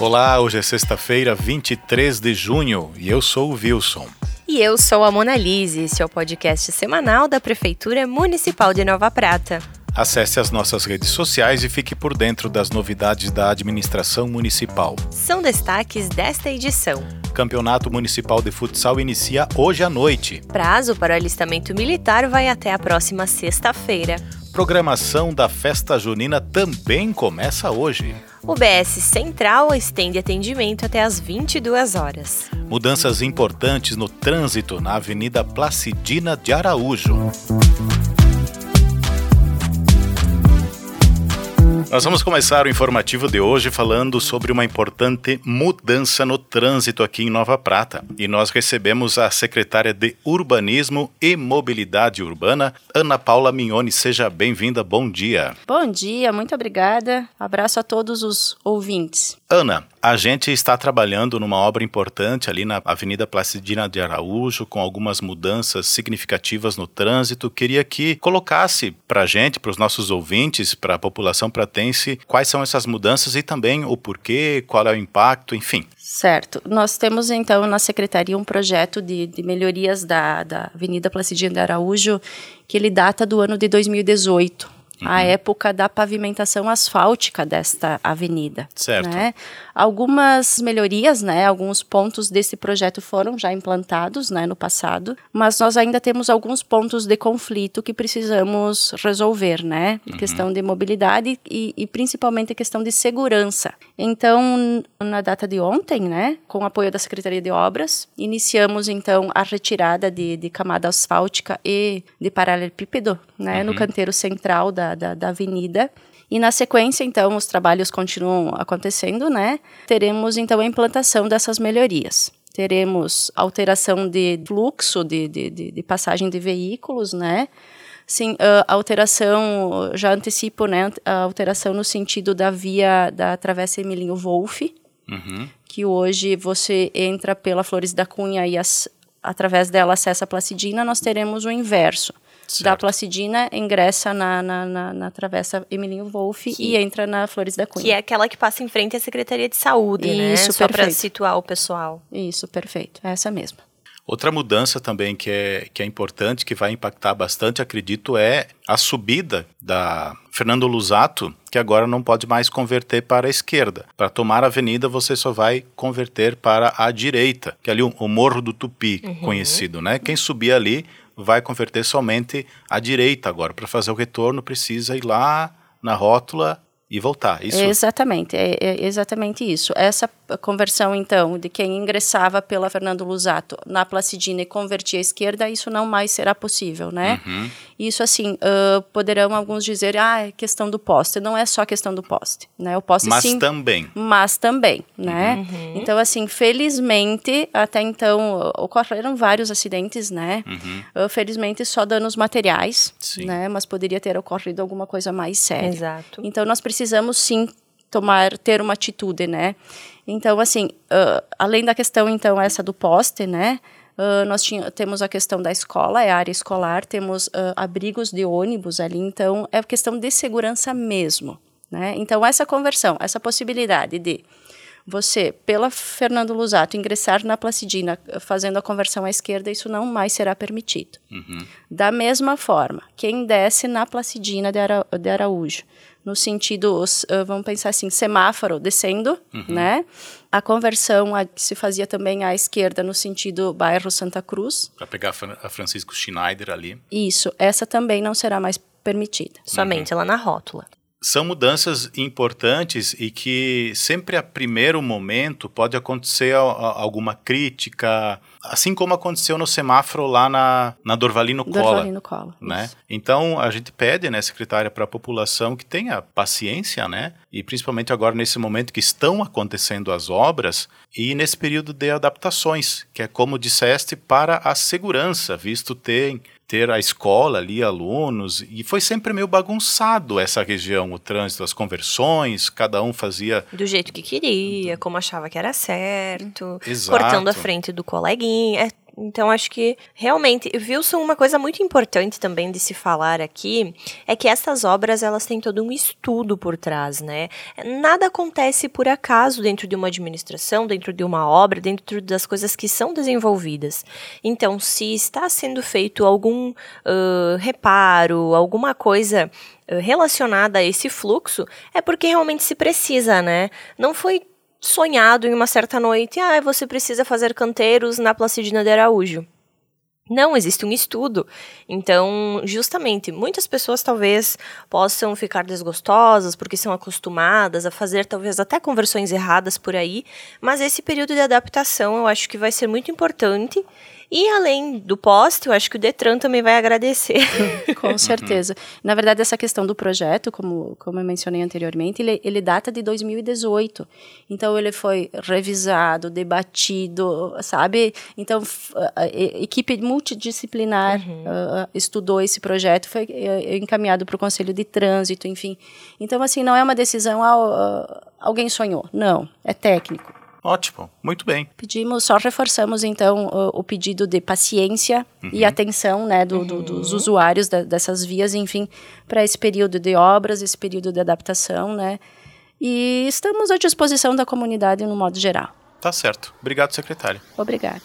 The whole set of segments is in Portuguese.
Olá, hoje é sexta-feira, 23 de junho, e eu sou o Wilson. E eu sou a Mona Lise, esse é o podcast semanal da Prefeitura Municipal de Nova Prata. Acesse as nossas redes sociais e fique por dentro das novidades da administração municipal. São destaques desta edição. Campeonato Municipal de Futsal inicia hoje à noite. Prazo para o alistamento militar vai até a próxima sexta-feira. Programação da festa junina também começa hoje. O BS Central estende atendimento até às 22 horas. Mudanças importantes no trânsito na Avenida Placidina de Araújo. Nós vamos começar o informativo de hoje falando sobre uma importante mudança no trânsito aqui em Nova Prata. E nós recebemos a secretária de Urbanismo e Mobilidade Urbana, Ana Paula Mignoni. Seja bem-vinda, bom dia. Bom dia, muito obrigada. Abraço a todos os ouvintes. Ana, a gente está trabalhando numa obra importante ali na Avenida Placidina de Araújo, com algumas mudanças significativas no trânsito. Queria que colocasse para a gente, para os nossos ouvintes, para a população pratense, quais são essas mudanças e também o porquê, qual é o impacto, enfim. Certo. Nós temos então na Secretaria um projeto de, de melhorias da, da Avenida Placidina de Araújo que ele data do ano de 2018 uhum. a época da pavimentação asfáltica desta avenida. Certo. Né? Algumas melhorias, né, alguns pontos desse projeto foram já implantados né, no passado, mas nós ainda temos alguns pontos de conflito que precisamos resolver, né? Uhum. Questão de mobilidade e, e principalmente a questão de segurança. Então, na data de ontem, né, com o apoio da Secretaria de Obras, iniciamos então a retirada de, de camada asfáltica e de paralelepípedo né, uhum. no canteiro central da, da, da avenida. E na sequência, então, os trabalhos continuam acontecendo, né? Teremos, então, a implantação dessas melhorias. Teremos alteração de fluxo de, de, de, de passagem de veículos, né? Sim, a alteração, já antecipo, né? A alteração no sentido da via da Travessa Emilinho Wolff, uhum. que hoje você entra pela Flores da Cunha e as, através dela acessa a Placidina, nós teremos o inverso certo. da Placidina, ingressa na, na, na, na Travessa Emilinho Wolff e entra na Flores da Cunha. Que é aquela que passa em frente à Secretaria de Saúde, né? Isso, né? Só para situar o pessoal. Isso, perfeito. É essa mesma. Outra mudança também que é, que é importante, que vai impactar bastante, acredito, é a subida da Fernando Lusato, que agora não pode mais converter para a esquerda. Para tomar a avenida, você só vai converter para a direita, que é ali o, o Morro do Tupi, uhum. conhecido, né? Quem subir ali vai converter somente à direita agora. Para fazer o retorno, precisa ir lá na rótula e voltar. Isso? Exatamente, é, é, exatamente isso. Essa conversão, então, de quem ingressava pela Fernando Lusato na Placidina e convertia à esquerda, isso não mais será possível, né? Uhum. Isso, assim, uh, poderão alguns dizer, ah, é questão do poste. Não é só questão do poste, né? O poste, mas sim, também. Mas também, né? Uhum. Então, assim, felizmente, até então, ocorreram vários acidentes, né? Uhum. Uh, felizmente, só danos materiais, sim. né? Mas poderia ter ocorrido alguma coisa mais séria. Exato. Então, nós precisamos sim tomar ter uma atitude, né? Então, assim, uh, além da questão então essa do poste, né? Uh, nós tinha, temos a questão da escola, é a área escolar, temos uh, abrigos de ônibus ali, então é questão de segurança mesmo, né? Então essa conversão, essa possibilidade de você, pela Fernando Lusato, ingressar na Placidina fazendo a conversão à esquerda, isso não mais será permitido. Uhum. Da mesma forma, quem desce na Placidina de, Ara, de Araújo, no sentido, uh, vamos pensar assim, semáforo descendo, uhum. né? A conversão a, que se fazia também à esquerda no sentido bairro Santa Cruz. Para pegar a Francisco Schneider ali. Isso, essa também não será mais permitida. Somente uhum. lá na rótula são mudanças importantes e que sempre a primeiro momento pode acontecer alguma crítica, assim como aconteceu no semáforo lá na, na Dorvalino Cola. Dorvalino Cola. Né? Então a gente pede, né, secretária, para a população que tenha paciência, né? E principalmente agora nesse momento que estão acontecendo as obras e nesse período de adaptações, que é como disseste, para a segurança, visto ter ter a escola ali, alunos, e foi sempre meio bagunçado essa região, o trânsito, as conversões, cada um fazia... Do jeito que queria, como achava que era certo, Exato. cortando a frente do coleguinha, é Então, acho que realmente, Wilson, uma coisa muito importante também de se falar aqui é que essas obras elas têm todo um estudo por trás, né? Nada acontece por acaso dentro de uma administração, dentro de uma obra, dentro das coisas que são desenvolvidas. Então, se está sendo feito algum uh, reparo, alguma coisa relacionada a esse fluxo, é porque realmente se precisa, né? Não foi sonhado em uma certa noite, ah, você precisa fazer canteiros na Placidina de Araújo. Não, existe um estudo. Então, justamente, muitas pessoas talvez possam ficar desgostosas porque são acostumadas a fazer talvez até conversões erradas por aí, mas esse período de adaptação eu acho que vai ser muito importante e além do poste, eu acho que o Detran também vai agradecer. Com certeza. Na verdade, essa questão do projeto, como, como eu mencionei anteriormente, ele, ele data de 2018. Então, ele foi revisado, debatido, sabe? Então, a, equipe multidisciplinar uhum. uh, estudou esse projeto, foi uh, encaminhado para o Conselho de Trânsito, enfim. Então, assim, não é uma decisão, uh, alguém sonhou. Não, é técnico. Ótimo, muito bem. Pedimos, só reforçamos então o, o pedido de paciência uhum. e atenção né, do, do, dos uhum. usuários da, dessas vias, enfim, para esse período de obras, esse período de adaptação, né? E estamos à disposição da comunidade no modo geral. Tá certo. Obrigado, secretário. Obrigada.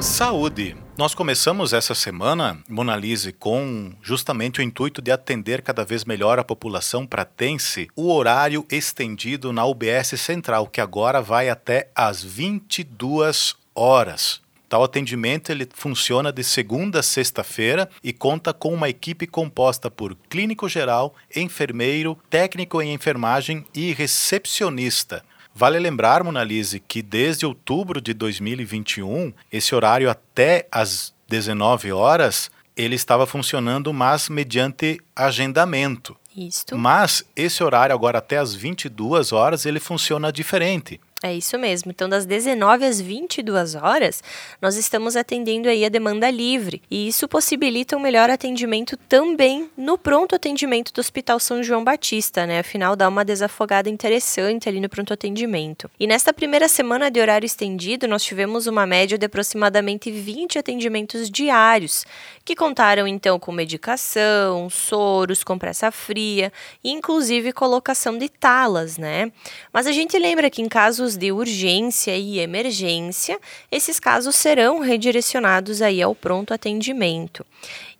Saúde. Nós começamos essa semana, Monalise, com justamente o intuito de atender cada vez melhor a população pratense, o horário estendido na UBS Central, que agora vai até às 22 horas. Tal atendimento ele funciona de segunda a sexta-feira e conta com uma equipe composta por clínico geral, enfermeiro, técnico em enfermagem e recepcionista. Vale lembrar, Monalise, que desde outubro de 2021, esse horário até às 19 horas, ele estava funcionando, mas mediante agendamento. Isso. Mas esse horário agora até às 22 horas, ele funciona diferente. É isso mesmo. Então, das 19 às 22 horas, nós estamos atendendo aí a demanda livre. E isso possibilita um melhor atendimento também no pronto atendimento do Hospital São João Batista, né? Afinal, dá uma desafogada interessante ali no pronto atendimento. E nesta primeira semana de horário estendido, nós tivemos uma média de aproximadamente 20 atendimentos diários, que contaram então com medicação, soros, compressa fria inclusive colocação de talas, né? Mas a gente lembra que em casos de urgência e emergência, esses casos serão redirecionados aí ao pronto atendimento.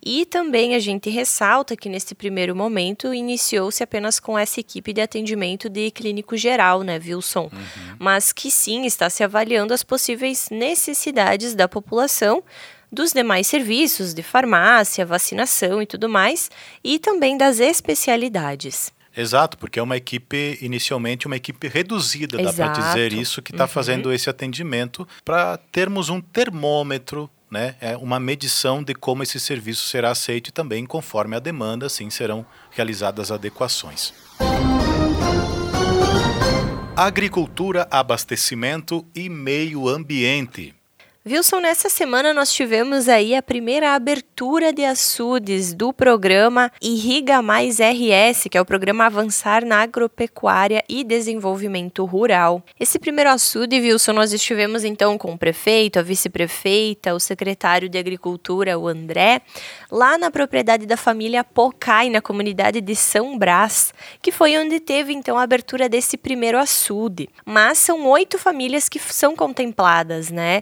E também a gente ressalta que nesse primeiro momento iniciou-se apenas com essa equipe de atendimento de clínico geral, né, Wilson? Uhum. Mas que sim está se avaliando as possíveis necessidades da população dos demais serviços de farmácia, vacinação e tudo mais, e também das especialidades. Exato, porque é uma equipe, inicialmente, uma equipe reduzida, Exato. dá para dizer isso, que está uhum. fazendo esse atendimento para termos um termômetro né, é uma medição de como esse serviço será aceito e também, conforme a demanda, assim serão realizadas adequações. Agricultura, abastecimento e meio ambiente. Wilson, nessa semana nós tivemos aí a primeira abertura de açudes do programa Irriga Mais RS, que é o programa Avançar na Agropecuária e Desenvolvimento Rural. Esse primeiro açude, Wilson, nós estivemos então com o prefeito, a vice-prefeita, o secretário de Agricultura, o André, lá na propriedade da família Pocai, na comunidade de São Brás, que foi onde teve então a abertura desse primeiro açude. Mas são oito famílias que são contempladas, né?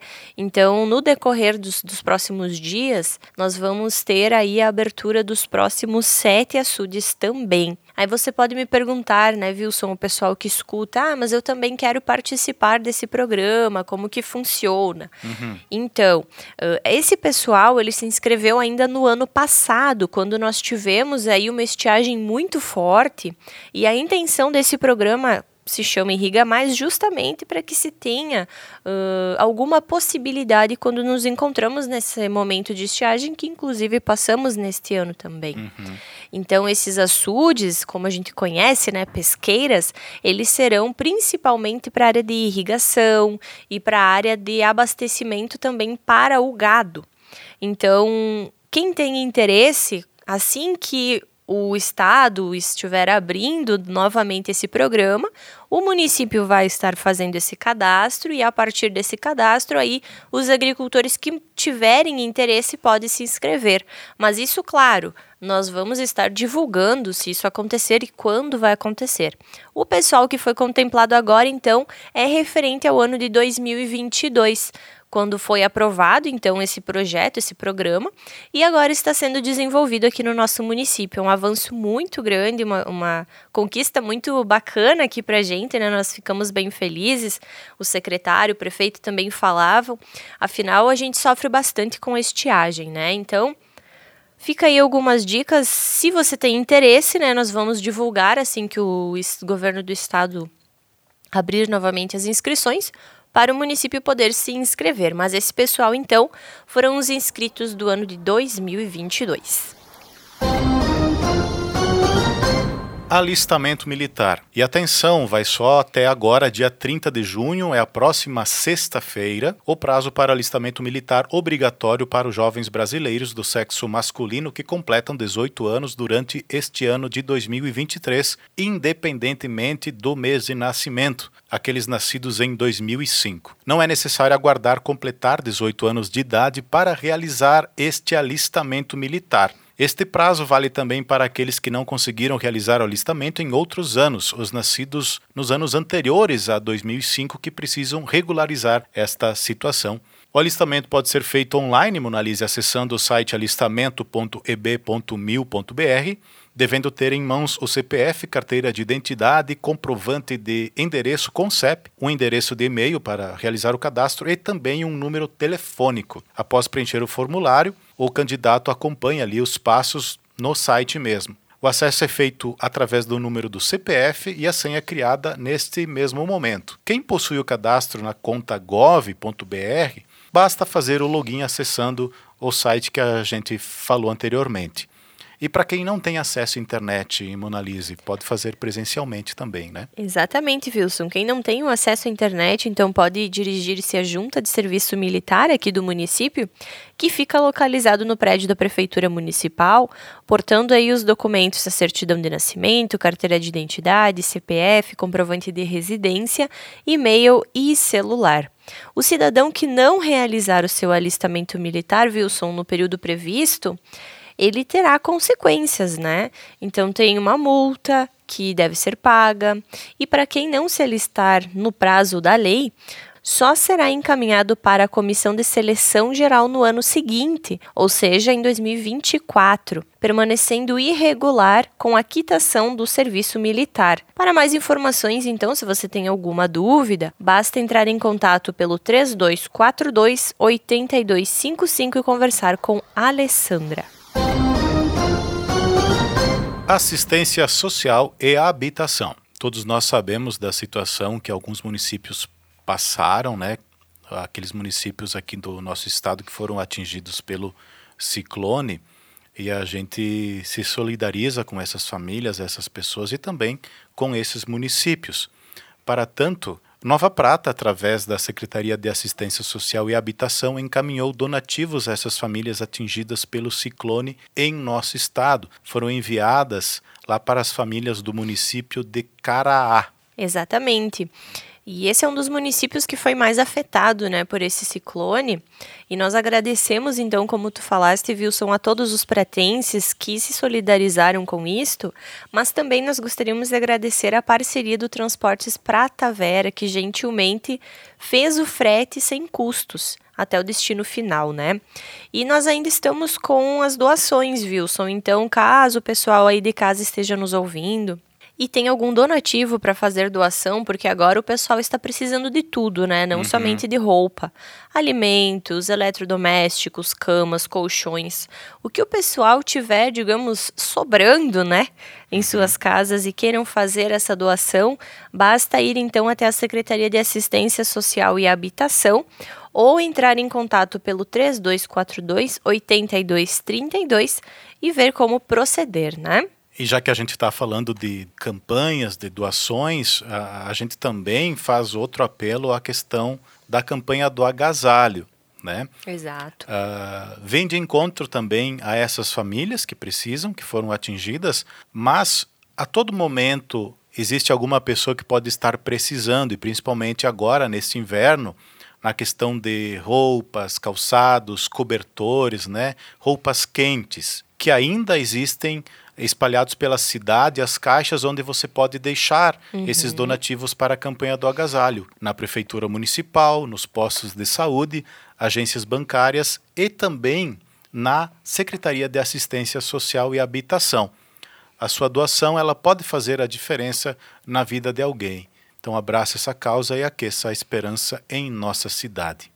No decorrer dos, dos, próximos dias, nós vamos ter aí a abertura dos próximos sete açudes também. Aí você pode me perguntar, né, Wilson, o pessoal que escuta, ah, mas eu também quero participar desse programa, como que funciona? Uhum. Então, esse pessoal, ele se inscreveu ainda no ano passado, quando nós tivemos aí uma estiagem muito forte, e a intenção desse programa se chama Irriga Mais justamente para que se tenha uh, alguma possibilidade quando nos encontramos nesse momento de estiagem, que inclusive passamos neste ano também. Uhum. Então, esses açudes, como a gente conhece, né, pesqueiras, eles serão principalmente para a área de irrigação e para a área de abastecimento também para o gado. Então, quem tem interesse, assim que o Estado estiver abrindo novamente esse programa, o município vai estar fazendo esse cadastro e a partir desse cadastro aí os agricultores que tiverem interesse podem se inscrever. Mas isso, claro, nós vamos estar divulgando se isso acontecer e quando vai acontecer. O pessoal que foi contemplado agora, então, é referente ao ano de 2022 quando foi aprovado então esse projeto, esse programa, e agora está sendo desenvolvido aqui no nosso município. É um avanço muito grande, uma, uma conquista muito bacana aqui para a gente, né? Nós ficamos bem felizes. O secretário, o prefeito também falavam. Afinal, a gente sofre bastante com estiagem, né? Então, Fica aí algumas dicas. Se você tem interesse, né, nós vamos divulgar assim que o governo do estado abrir novamente as inscrições para o município poder se inscrever. Mas esse pessoal, então, foram os inscritos do ano de 2022. Alistamento militar. E atenção, vai só até agora, dia 30 de junho, é a próxima sexta-feira, o prazo para alistamento militar obrigatório para os jovens brasileiros do sexo masculino que completam 18 anos durante este ano de 2023, independentemente do mês de nascimento, aqueles nascidos em 2005. Não é necessário aguardar completar 18 anos de idade para realizar este alistamento militar. Este prazo vale também para aqueles que não conseguiram realizar o alistamento em outros anos, os nascidos nos anos anteriores a 2005 que precisam regularizar esta situação. O alistamento pode ser feito online, Monalise, acessando o site alistamento.eb.mil.br devendo ter em mãos o CPF, carteira de identidade, comprovante de endereço com CEP, um endereço de e-mail para realizar o cadastro e também um número telefônico. Após preencher o formulário, o candidato acompanha ali os passos no site mesmo. O acesso é feito através do número do CPF e a senha criada neste mesmo momento. Quem possui o cadastro na conta gov.br, basta fazer o login acessando o site que a gente falou anteriormente. E para quem não tem acesso à internet em Monalise, pode fazer presencialmente também, né? Exatamente, Wilson. Quem não tem acesso à internet, então pode dirigir-se à Junta de Serviço Militar aqui do município, que fica localizado no prédio da Prefeitura Municipal, portando aí os documentos, a certidão de nascimento, carteira de identidade, CPF, comprovante de residência, e-mail e celular. O cidadão que não realizar o seu alistamento militar, Wilson, no período previsto, ele terá consequências, né? Então tem uma multa que deve ser paga, e para quem não se alistar no prazo da lei, só será encaminhado para a comissão de seleção geral no ano seguinte, ou seja, em 2024, permanecendo irregular com a quitação do serviço militar. Para mais informações, então, se você tem alguma dúvida, basta entrar em contato pelo 3242 8255 e conversar com Alessandra. Assistência social e habitação. Todos nós sabemos da situação que alguns municípios passaram, né? Aqueles municípios aqui do nosso estado que foram atingidos pelo ciclone e a gente se solidariza com essas famílias, essas pessoas e também com esses municípios. Para tanto, Nova Prata, através da Secretaria de Assistência Social e Habitação, encaminhou donativos a essas famílias atingidas pelo ciclone em nosso estado. Foram enviadas lá para as famílias do município de Caraá. Exatamente. E esse é um dos municípios que foi mais afetado, né, por esse ciclone. E nós agradecemos, então, como tu falaste, Wilson, a todos os pratenses que se solidarizaram com isto, mas também nós gostaríamos de agradecer a parceria do Transportes Prata Vera, que gentilmente fez o frete sem custos até o destino final, né? E nós ainda estamos com as doações, Wilson. Então, caso o pessoal aí de casa esteja nos ouvindo, e tem algum donativo para fazer doação, porque agora o pessoal está precisando de tudo, né? Não uhum. somente de roupa, alimentos, eletrodomésticos, camas, colchões. O que o pessoal tiver, digamos, sobrando, né, em uhum. suas casas e queiram fazer essa doação, basta ir então até a Secretaria de Assistência Social e Habitação ou entrar em contato pelo 3242 8232 e ver como proceder, né? E já que a gente está falando de campanhas, de doações, a, a, gente também faz outro apelo à questão da campanha do agasalho. né? Exato. Uh, vem de encontro também a essas famílias que precisam, que foram atingidas, mas a todo momento existe alguma pessoa que pode estar precisando, e principalmente agora, neste inverno, na questão de roupas, calçados, cobertores, né? roupas quentes, que ainda existem espalhados pela cidade as caixas onde você pode deixar uhum. esses donativos para a campanha do agasalho, na prefeitura municipal, nos postos de saúde, agências bancárias e também na Secretaria de Assistência Social e Habitação. A sua doação ela pode fazer a diferença na vida de alguém. Então abrace essa causa e aqueça a esperança em nossa cidade.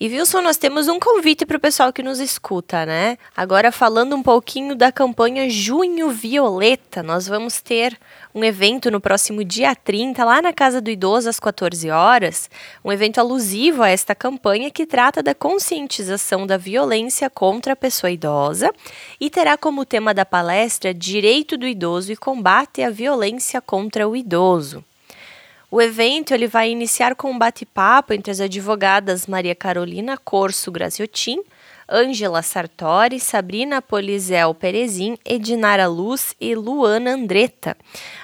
E Wilson, nós temos um convite para o pessoal que nos escuta, né? Agora falando um pouquinho da campanha Junho Violeta, nós vamos ter um evento no próximo dia 30, lá na Casa do Idoso, às 14 horas. Um evento alusivo a esta campanha que trata da conscientização da violência contra a pessoa idosa e terá como tema da palestra Direito do Idoso e Combate à Violência contra o Idoso. O evento ele vai iniciar com um bate-papo entre as advogadas Maria Carolina Corso Graziotin, Ângela Sartori, Sabrina Polizel Perezin, Edinara Luz e Luana Andretta.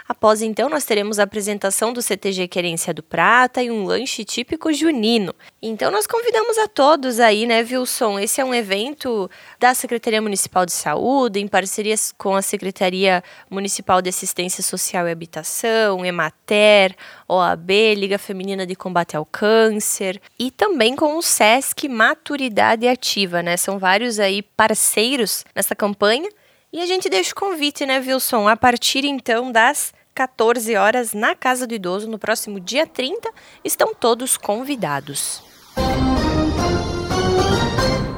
Após então, nós teremos a apresentação do CTG Querência do Prata e um lanche típico junino. Então, nós convidamos a todos aí, né, Wilson? Esse é um evento da Secretaria Municipal de Saúde, em parcerias com a Secretaria Municipal de Assistência Social e Habitação, Emater, OAB, Liga Feminina de Combate ao Câncer, e também com o SESC Maturidade Ativa, né? São vários aí parceiros nessa campanha. E a gente deixa o convite, né, Wilson? A partir então das 14 horas, na Casa do Idoso, no próximo dia 30. Estão todos convidados.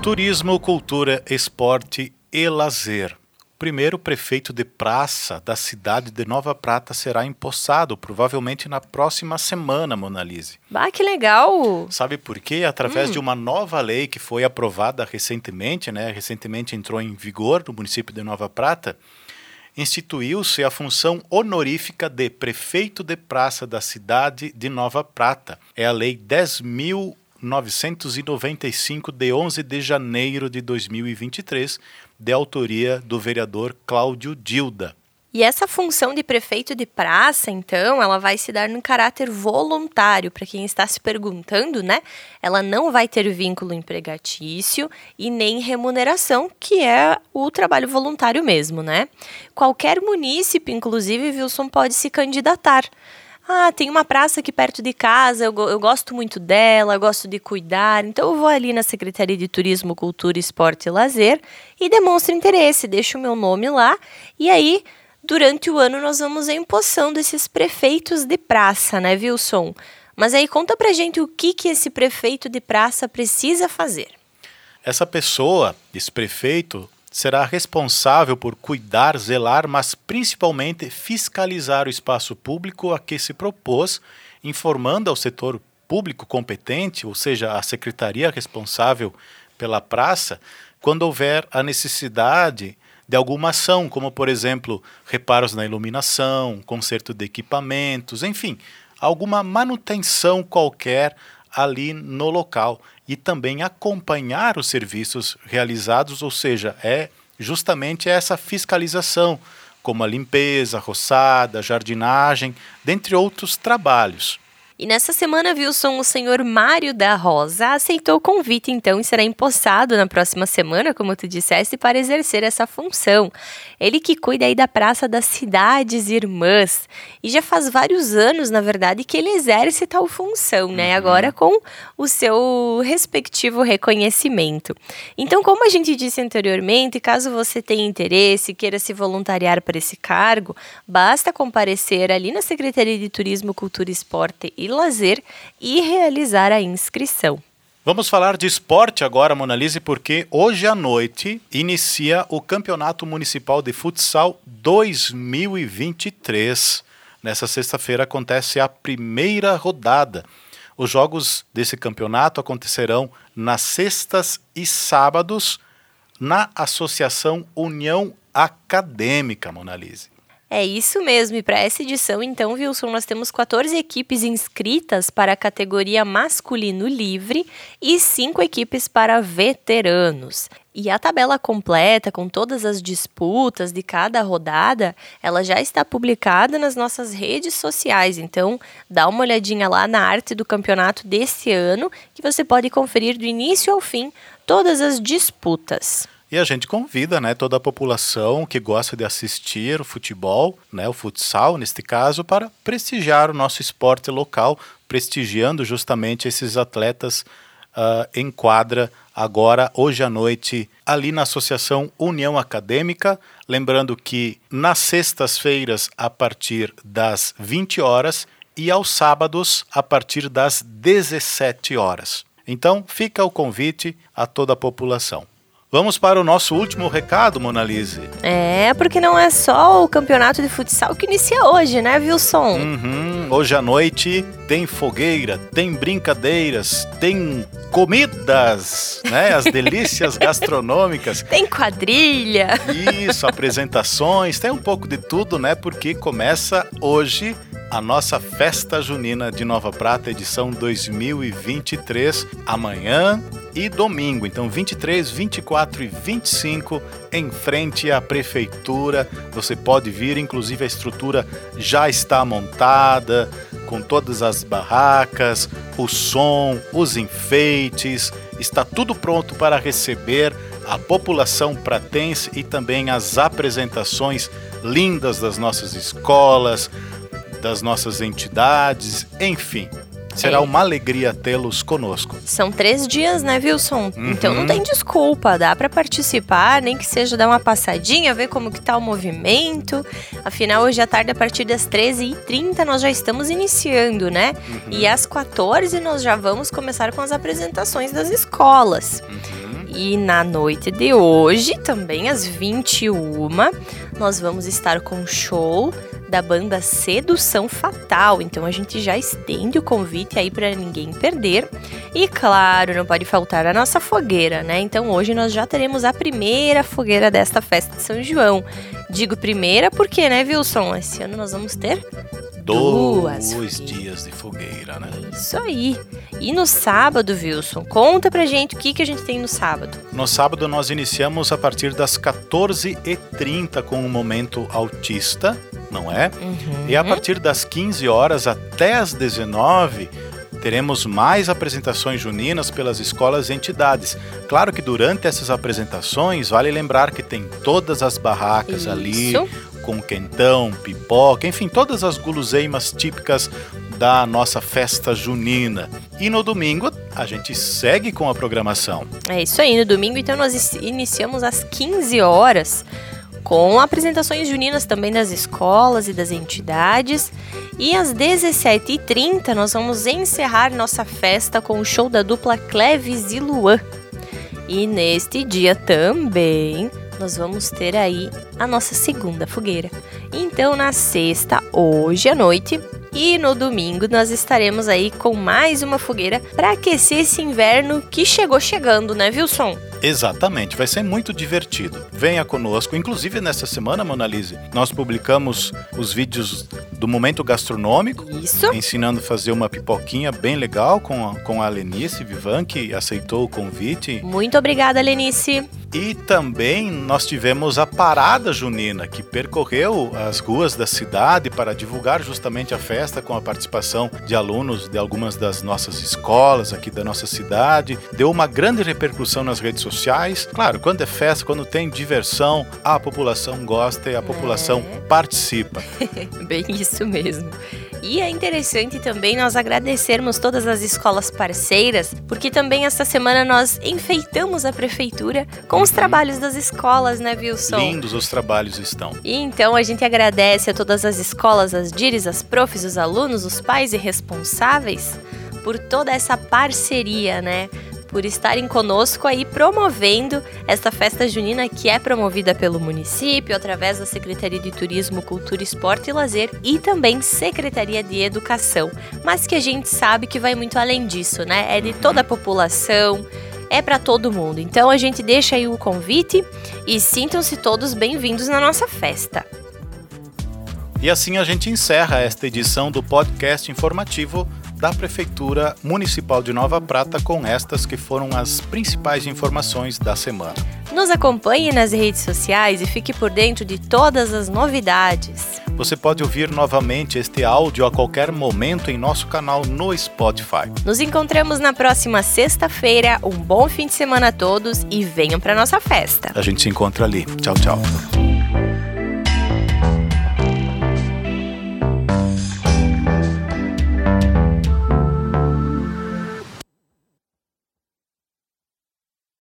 Turismo, cultura, esporte e lazer primeiro prefeito de praça da cidade de Nova Prata será empossado, provavelmente na próxima semana, Monalise. Ah, que legal! Sabe por quê? Através hum. de uma nova lei que foi aprovada recentemente, né? Recentemente entrou em vigor no município de Nova Prata, instituiu-se a função honorífica de prefeito de praça da cidade de Nova Prata. É a Lei 10.995, de 11 de janeiro de 2023, de autoria do vereador Cláudio Dilda. E essa função de prefeito de praça, então, ela vai se dar no caráter voluntário, para quem está se perguntando, né? Ela não vai ter vínculo empregatício e nem remuneração, que é o trabalho voluntário mesmo, né? Qualquer munícipe, inclusive, Wilson, pode se candidatar. Ah, tem uma praça aqui perto de casa, eu, eu gosto muito dela, eu gosto de cuidar, então eu vou ali na Secretaria de Turismo, Cultura, Esporte e Lazer e demonstro interesse, deixo o meu nome lá e aí durante o ano nós vamos empossando esses prefeitos de praça, né, Wilson? Mas aí conta pra gente o que, que esse prefeito de praça precisa fazer. Essa pessoa, esse prefeito, será responsável por cuidar, zelar, mas principalmente fiscalizar o espaço público a que se propôs, informando ao setor público competente, ou seja, a secretaria responsável pela praça, quando houver a necessidade de alguma ação, como por exemplo, reparos na iluminação, conserto de equipamentos, enfim, alguma manutenção qualquer ali no local e também acompanhar os serviços realizados, ou seja, é justamente essa fiscalização, como a limpeza, roçada, jardinagem, dentre outros trabalhos. E nessa semana, Wilson, o senhor Mário da Rosa aceitou o convite, então, e será empossado na próxima semana, como tu disseste, para exercer essa função. Ele que cuida aí da Praça das Cidades Irmãs. E já faz vários anos, na verdade, que ele exerce tal função, né? Uhum. Agora com o seu respectivo reconhecimento. Então, como a gente disse anteriormente, caso você tenha interesse, queira se voluntariar para esse cargo, basta comparecer ali na Secretaria de Turismo, Cultura e Esporte e lazer e realizar a inscrição. Vamos falar de esporte agora, Monalise, porque hoje à noite inicia o Campeonato Municipal de Futsal 2023. Nessa sexta-feira acontece a primeira rodada. Os jogos desse campeonato acontecerão nas sextas e sábados na Associação União Acadêmica, Monalise. É isso mesmo, e para essa edição, então, Wilson, nós temos 14 equipes inscritas para a categoria masculino livre e 5 equipes para veteranos. E a tabela completa, com todas as disputas de cada rodada, ela já está publicada nas nossas redes sociais. Então, dá uma olhadinha lá na arte do campeonato desse ano, que você pode conferir do início ao fim todas as disputas. E a gente convida né, toda a população que gosta de assistir o futebol, né, o futsal neste caso, para prestigiar o nosso esporte local, prestigiando justamente esses atletas uh, em quadra agora, hoje à noite, ali na Associação União Acadêmica. Lembrando que nas sextas-feiras, a partir das 20 horas, e aos sábados, a partir das 17 horas. Então, fica o convite a toda a população. Vamos para o nosso último recado, Monalise. É, porque não é só o campeonato de futsal que inicia hoje, né, Wilson? Uhum. Hoje à noite tem fogueira, tem brincadeiras, tem comidas, né? As delícias gastronômicas. Tem quadrilha. Isso, apresentações, tem um pouco de tudo, né? Porque começa hoje a nossa festa junina de Nova Prata, edição 2023, amanhã e domingo. Então, 23, 24 e 25, em frente à prefeitura. Você pode vir, inclusive a estrutura já está montada, com todas as barracas, o som, os enfeites, está tudo pronto para receber a população pratense e também as apresentações lindas das nossas escolas, das nossas entidades, enfim. Será uma alegria tê-los conosco. São três dias, né, Wilson? Uhum. Então não tem desculpa, dá para participar, nem que seja dar uma passadinha, ver como que tá o movimento. Afinal, hoje à tarde, a partir das 13h30, nós já estamos iniciando, né? Uhum. E às 14 nós já vamos começar com as apresentações das escolas. Uhum. E na noite de hoje, também às 21, nós vamos estar com show da banda Sedução Fatal. Então a gente já estende o convite aí para ninguém perder. E claro, não pode faltar a nossa fogueira, né? Então hoje nós já teremos a primeira fogueira desta festa de São João. Digo primeira porque, né, Wilson? Esse ano nós vamos ter Duas dois dias de fogueira, né? Isso aí. E no sábado, Wilson, conta pra gente o que, que a gente tem no sábado. No sábado nós iniciamos a partir das 14h30 com o Momento Autista, não é? Uhum. E a partir das 15 horas até as 19 teremos mais apresentações juninas pelas escolas e entidades. Claro que durante essas apresentações, vale lembrar que tem todas as barracas Isso. ali, com quentão, pipoca, enfim, todas as guloseimas típicas da nossa festa junina. E no domingo a gente segue com a programação. É isso aí, no domingo então nós iniciamos às 15 horas com apresentações juninas também das escolas e das entidades. E às 17h30 nós vamos encerrar nossa festa com o show da dupla Cleves e Luan. E neste dia também nós vamos ter aí a nossa segunda fogueira. Então na sexta, hoje à noite, e no domingo nós estaremos aí com mais uma fogueira para aquecer esse inverno que chegou chegando, né, Wilson? Exatamente, vai ser muito divertido. Venha conosco. Inclusive, nessa semana, Monalise, nós publicamos os vídeos do Momento Gastronômico. Isso. Ensinando a fazer uma pipoquinha bem legal com a, com a Lenice Vivan, que aceitou o convite. Muito obrigada, Lenice. E também nós tivemos a Parada Junina, que percorreu as ruas da cidade para divulgar justamente a festa com a participação de alunos de algumas das nossas escolas aqui da nossa cidade. Deu uma grande repercussão nas redes sociais. Claro, quando é festa, quando tem diversão, a população gosta e a população é. participa. Bem isso mesmo. E é interessante também nós agradecermos todas as escolas parceiras, porque também esta semana nós enfeitamos a prefeitura com os uhum. trabalhos das escolas, né, Wilson? Lindos os trabalhos estão. E então a gente agradece a todas as escolas, as DIRES, as profs, os alunos, os pais e responsáveis por toda essa parceria, né? Por estarem conosco aí promovendo esta festa junina que é promovida pelo município através da Secretaria de Turismo, Cultura, Esporte e Lazer e também Secretaria de Educação, mas que a gente sabe que vai muito além disso, né? É de toda a população, é para todo mundo. Então a gente deixa aí o convite e sintam-se todos bem-vindos na nossa festa. E assim a gente encerra esta edição do podcast informativo da Prefeitura Municipal de Nova Prata com estas que foram as principais informações da semana. Nos acompanhe nas redes sociais e fique por dentro de todas as novidades. Você pode ouvir novamente este áudio a qualquer momento em nosso canal no Spotify. Nos encontramos na próxima sexta-feira. Um bom fim de semana a todos e venham para nossa festa. A gente se encontra ali. Tchau, tchau.